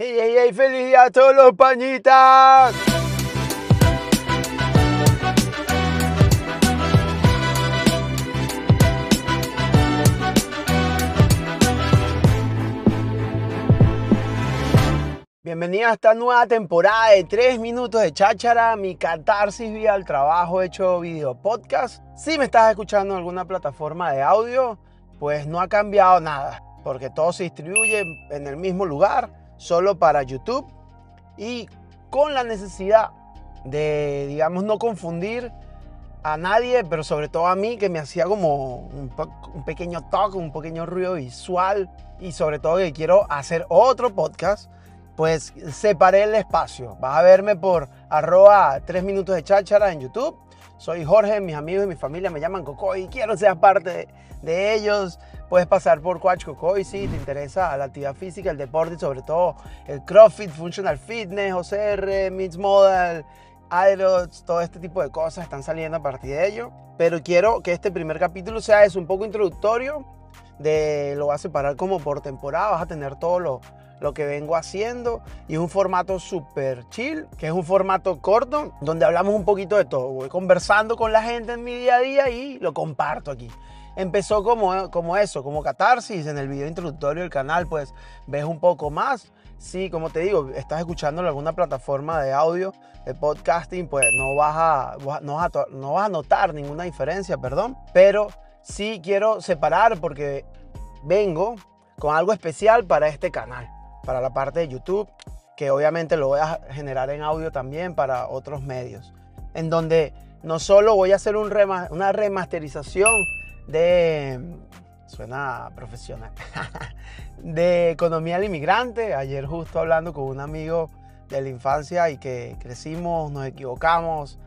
¡Hey, hey, hey! ¡Feliz día a todos los pañitas! Bienvenida a esta nueva temporada de 3 minutos de cháchara, mi catarsis vía el trabajo hecho video podcast. Si me estás escuchando en alguna plataforma de audio, pues no ha cambiado nada, porque todo se distribuye en el mismo lugar, solo para YouTube y con la necesidad de, digamos, no confundir a nadie, pero sobre todo a mí, que me hacía como un, pequeño toque, un pequeño ruido visual y sobre todo que quiero hacer otro podcast pues separé el espacio. Vas a verme por arroba 3 minutos de cháchara en YouTube. Soy Jorge, mis amigos y mi familia me llaman Cocoy. Quiero ser parte de, ellos. Puedes pasar por Coach Cocoy si te interesa la actividad física, el deporte y sobre todo el CrossFit, Functional Fitness, OCR, Mixed Model, Aerots, todo este tipo de cosas están saliendo a partir de ello. Pero quiero que este primer capítulo sea es un poco introductorio. De, lo voy a separar como por temporada. Vas a tener todo lo, lo que vengo haciendo y es un formato súper chill, que es un formato corto donde hablamos un poquito de todo. Voy conversando con la gente en mi día a día y lo comparto aquí. Empezó como, como eso, como catarsis. En el video introductorio del canal, pues ves un poco más. Sí, como te digo, estás escuchando alguna plataforma de audio, de podcasting, pues no vas a, no vas a, no vas a notar ninguna diferencia, perdón. Pero sí quiero separar porque vengo con algo especial para este canal para la parte de YouTube, que obviamente lo voy a generar en audio también para otros medios, en donde no solo voy a hacer un una remasterización de, suena profesional, de economía del inmigrante. Ayer justo hablando con un amigo de la infancia y que crecimos, nos equivocamos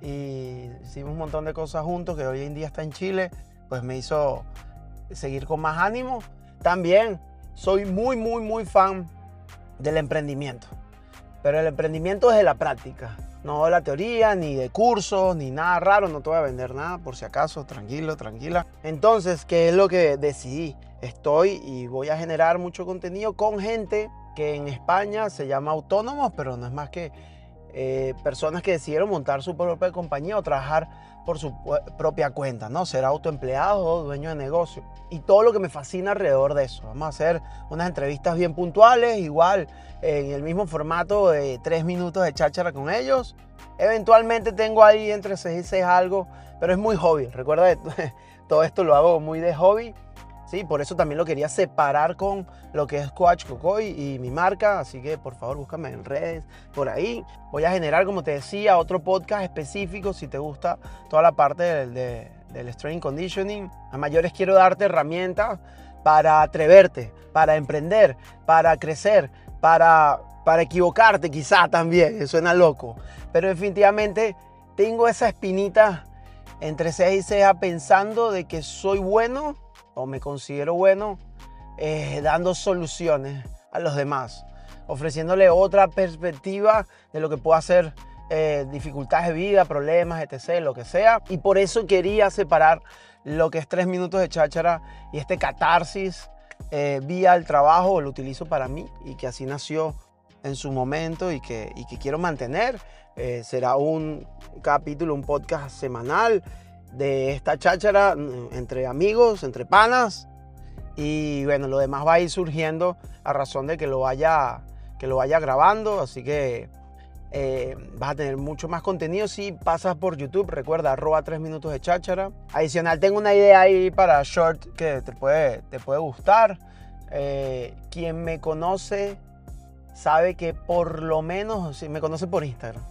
y hicimos un montón de cosas juntos que hoy en día está en Chile, pues me hizo seguir con más ánimo. También soy muy, muy, muy fan del emprendimiento. Pero el emprendimiento es de la práctica, no la teoría, ni de cursos, ni nada raro. No te voy a vender nada, por si acaso, tranquilo, tranquila. Entonces, ¿qué es lo que decidí? Estoy y voy a generar mucho contenido con gente que en España se llama autónomos, pero no es más que eh, personas que decidieron montar su propia compañía o trabajar por su propia cuenta, ¿no? Ser autoempleado o dueño de negocio. Y todo lo que me fascina alrededor de eso. Vamos a hacer unas entrevistas bien puntuales, igual en el mismo formato de tres minutos de cháchara con ellos. Eventualmente tengo ahí entre seis y seis algo, pero es muy hobby. Recuerda, todo esto lo hago muy de hobby Sí, por eso también lo quería separar con lo que es Coach Cocoy y mi marca, así que por favor búscame en redes, por ahí. Voy a generar, como te decía, otro podcast específico si te gusta toda la parte del, del strength conditioning. A mayores quiero darte herramientas para atreverte, para emprender, para crecer, para, para equivocarte quizá también, suena loco. Pero definitivamente tengo esa espinita entre ceja y ceja pensando de que soy bueno o me considero bueno eh, dando soluciones a los demás, ofreciéndole otra perspectiva de lo que puede hacer eh, dificultades de vida, problemas, etc., lo que sea. Y por eso quería separar lo que es tres minutos de cháchara y este catarsis eh, vía el trabajo, lo utilizo para mí y que así nació en su momento y que, y que quiero mantener. será un capítulo, un podcast semanal de esta cháchara mm, entre amigos, entre panas. Y bueno, lo demás va a ir surgiendo a razón de que lo vaya, que lo vaya grabando. Así que eh, vas a tener mucho más contenido si pasas por YouTube. Recuerda, arroba 3 minutos de cháchara. Adicional, tengo una idea ahí para short que te puede, te puede gustar. Eh, quien me conoce sabe que por lo menos, si me conoce por Instagram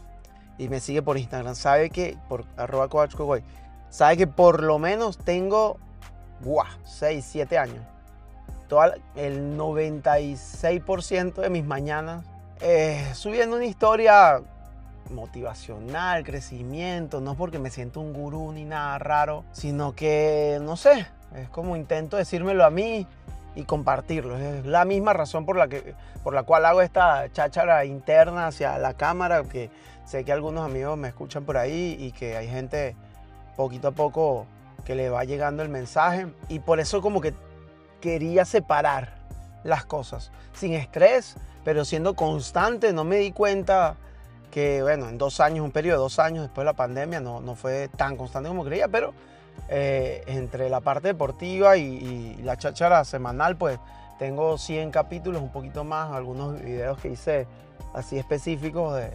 y me sigue por Instagram, sabe que por arroba coach sabe que por lo menos tengo, guau, 6, 7 años. Todo el 96% de mis mañanas eh, subiendo una historia motivacional, crecimiento, no porque me siento un gurú ni nada raro, sino que, no sé, es como intento decírmelo a mí y compartirlo. Es la misma razón por la, que, por la cual hago esta cháchara interna hacia la cámara, que sé que algunos amigos me escuchan por ahí y que hay gente poquito a poco que le va llegando el mensaje y por eso como que quería separar las cosas. Sin estrés, pero siendo constante. No me di cuenta que, bueno, en dos años, un periodo de dos años después de la pandemia, no, no fue tan constante como creía, pero eh, entre la parte deportiva y, la cháchara semanal, pues tengo 100 capítulos, un poquito más, algunos videos que hice así específicos de,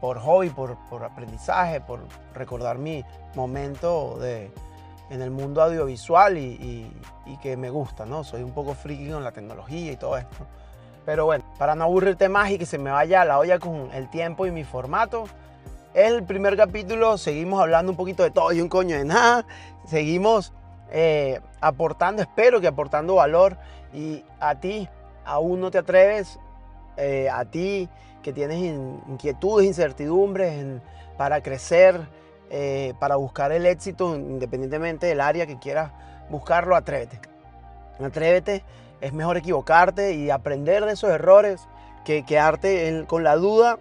por hobby, por, por aprendizaje, por recordar mi momento de, en el mundo audiovisual y, y, que me gusta, ¿no? Soy un poco friki con la tecnología y todo esto. Pero bueno, para no aburrirte más y que se me vaya la olla con el tiempo y mi formato, el primer capítulo seguimos hablando un poquito de todo y un coño de nada. Seguimos eh, aportando, espero que aportando valor. Y a ti, aún no te atreves, eh, a ti que tienes inquietudes, incertidumbres para crecer, eh, para buscar el éxito, independientemente del área que quieras buscarlo, atrévete. Atrévete, es mejor equivocarte y aprender de esos errores que quedarte con la duda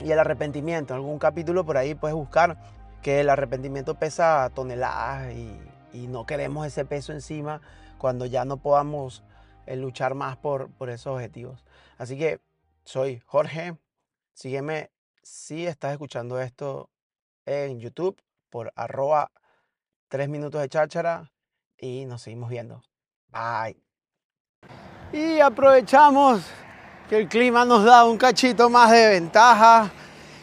y el arrepentimiento. En algún capítulo por ahí puedes buscar que el arrepentimiento pesa toneladas y, no queremos ese peso encima cuando ya no podamos eh, luchar más por, por esos objetivos. Así que soy Jorge. Sígueme si estás escuchando esto en YouTube por arroba 3 minutos de cháchara y nos seguimos viendo. Bye. Y aprovechamos que el clima nos da un cachito más de ventaja.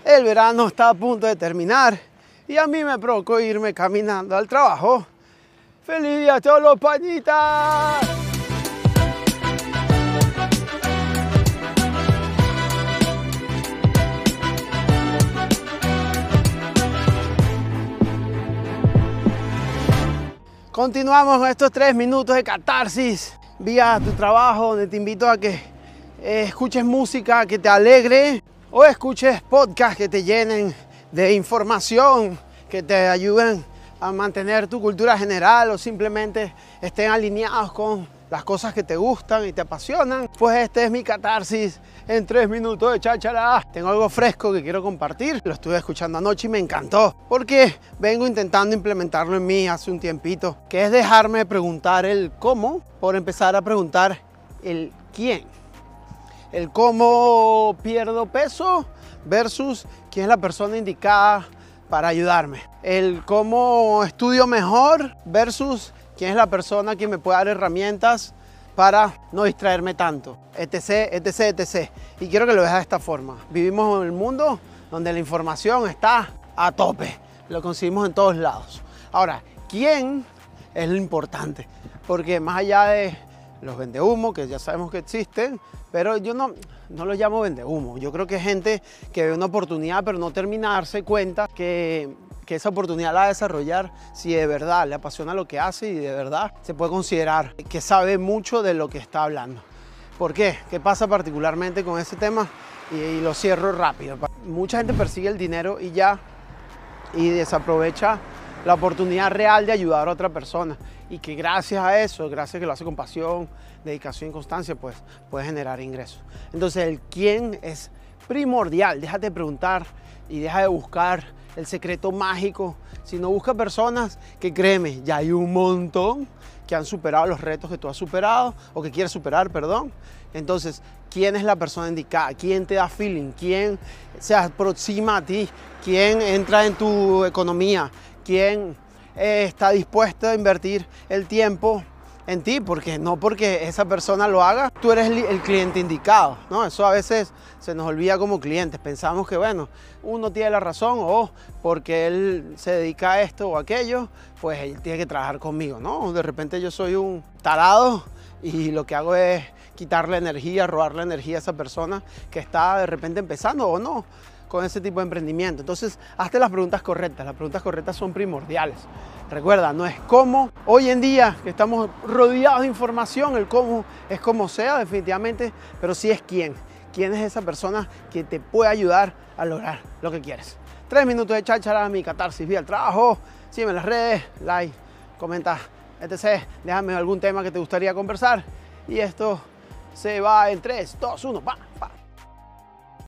El verano está a punto de terminar y a mí me provocó irme caminando al trabajo. ¡Feliz día a todos los pañitas! Continuamos estos tres minutos de catarsis vía tu trabajo, donde te invito a que eh, escuches música que te alegre o escuches podcasts que te llenen de información, que te ayuden a mantener tu cultura general o simplemente estén alineados con las cosas que te gustan y te apasionan. Pues este es mi catarsis en tres minutos de cháchara. Tengo algo fresco que quiero compartir. Lo estuve escuchando anoche y me encantó porque vengo intentando implementarlo en mí hace un tiempito, que es dejarme preguntar el cómo por empezar a preguntar el quién el cómo pierdo peso versus quién es la persona indicada para ayudarme. El cómo estudio mejor versus quién es la persona que me puede dar herramientas para no distraerme tanto, etc, etc, etc. Y quiero que lo veas de esta forma. Vivimos en un mundo donde la información está a tope, lo conseguimos en todos lados. Ahora, ¿quién es lo importante? Porque más allá de los vendehumos, que ya sabemos que existen, pero yo no, no los llamo vendehumo. Yo creo que es gente que ve una oportunidad, pero no termina de darse cuenta que, que esa oportunidad la va a desarrollar si de verdad le apasiona lo que hace y de verdad se puede considerar que sabe mucho de lo que está hablando. ¿Por qué? ¿Qué pasa particularmente con ese tema? Y, y lo cierro rápido. Mucha gente persigue el dinero y ya, y desaprovecha la oportunidad real de ayudar a otra persona y que gracias a eso, gracias a que lo hace con pasión, dedicación y constancia, pues puede generar ingresos. Entonces el quién es primordial, déjate preguntar y deja de buscar el secreto mágico, sino busca personas que créeme, ya hay un montón que han superado los retos que tú has superado o que quieres superar, perdón. Entonces, ¿quién es la persona indicada? ¿Quién te da feeling? ¿Quién se aproxima a ti? ¿Quién entra en tu economía? ¿Quién eh, está dispuesto a invertir el tiempo en ti, porque no porque esa persona lo haga, tú eres el, cliente indicado, ¿no? Eso a veces se nos olvida como clientes, pensamos que, bueno, uno tiene la razón o porque él se dedica a esto o aquello, pues él tiene que trabajar conmigo, ¿no? De repente yo soy un tarado y lo que hago es quitarle energía, robarle energía a esa persona que está de repente empezando o no con ese tipo de emprendimiento. Entonces, hazte las preguntas correctas. Las preguntas correctas son primordiales. Recuerda, no es cómo. Hoy en día que estamos rodeados de información, el cómo es como sea definitivamente, pero sí es quién. ¿Quién es esa persona que te puede ayudar a lograr lo que quieres? Tres minutos de cháchara, mi catarsis vía el trabajo. Sígueme las redes, like, comenta, etc. Déjame algún tema que te gustaría conversar. Y esto se va en 3, 2, 1, pa, pa.